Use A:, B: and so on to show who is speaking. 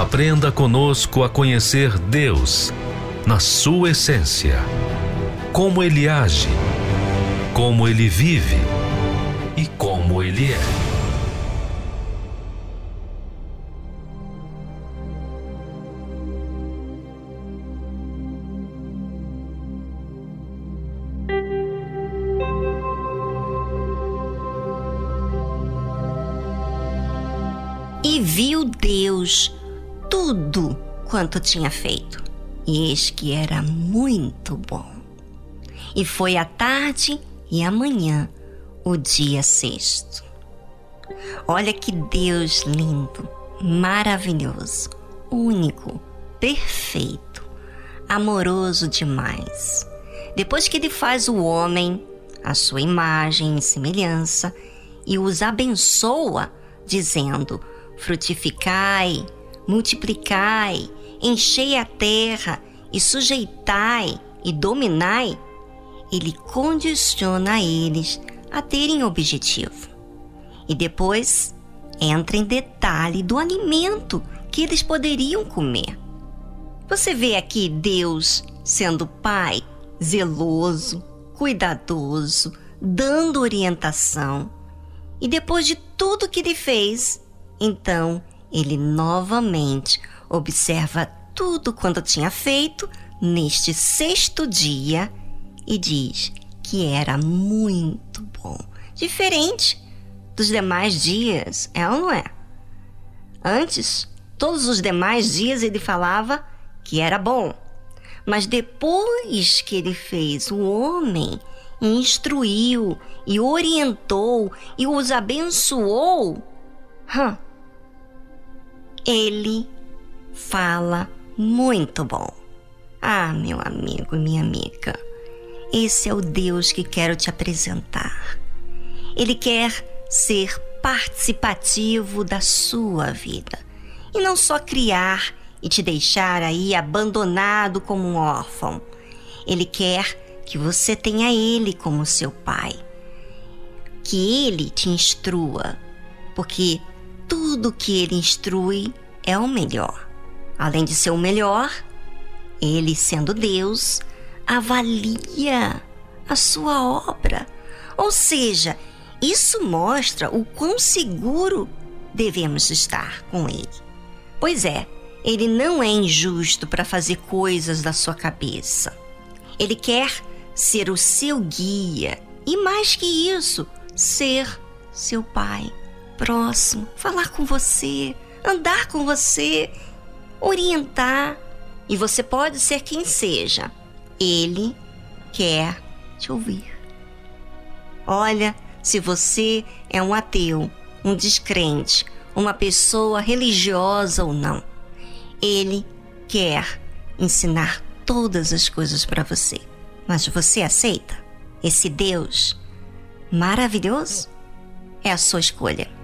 A: Aprenda conosco a conhecer Deus na sua essência, como Ele age, como Ele vive e como ele é.
B: E viu Deus tudo quanto tinha feito, e eis que era muito bom. E foi a tarde e a manhã o dia sexto. Olha que Deus lindo, maravilhoso, único, perfeito, amoroso demais. Depois que ele faz o homem, a sua imagem e semelhança, e os abençoa, dizendo: frutificai, multiplicai, enchei a terra e sujeitai e dominai, ele condiciona eles a terem objetivo. E depois entra em detalhe do alimento que eles poderiam comer. Você vê aqui Deus sendo pai zeloso, cuidadoso, dando orientação. E depois de tudo que ele fez, então ele novamente observa tudo quanto tinha feito neste sexto dia e diz: que era muito bom. Diferente dos demais dias, é ou não é? Antes, todos os demais dias ele falava que era bom. Mas depois que ele fez o homem, instruiu e orientou e os abençoou, hum, ele fala muito bom. Ah, meu amigo e minha amiga. Esse é o Deus que quero te apresentar. Ele quer ser participativo da sua vida e não só criar e te deixar aí abandonado como um órfão. Ele quer que você tenha Ele como seu pai, que Ele te instrua, porque tudo que Ele instrui é o melhor. Além de ser o melhor, Ele sendo Deus, avalia a sua obra. Ou seja, isso mostra o quão seguro devemos estar com Ele. Pois é, Ele não é injusto para fazer coisas da sua cabeça. Ele quer ser o seu guia e, mais que isso, ser seu pai próximo, falar com você, andar com você, orientar. E você pode ser quem seja, ele quer te ouvir. Olha, se você é um ateu, um descrente, uma pessoa religiosa ou não, ele quer ensinar todas as coisas para você. Mas você aceita esse Deus maravilhoso? É a sua escolha.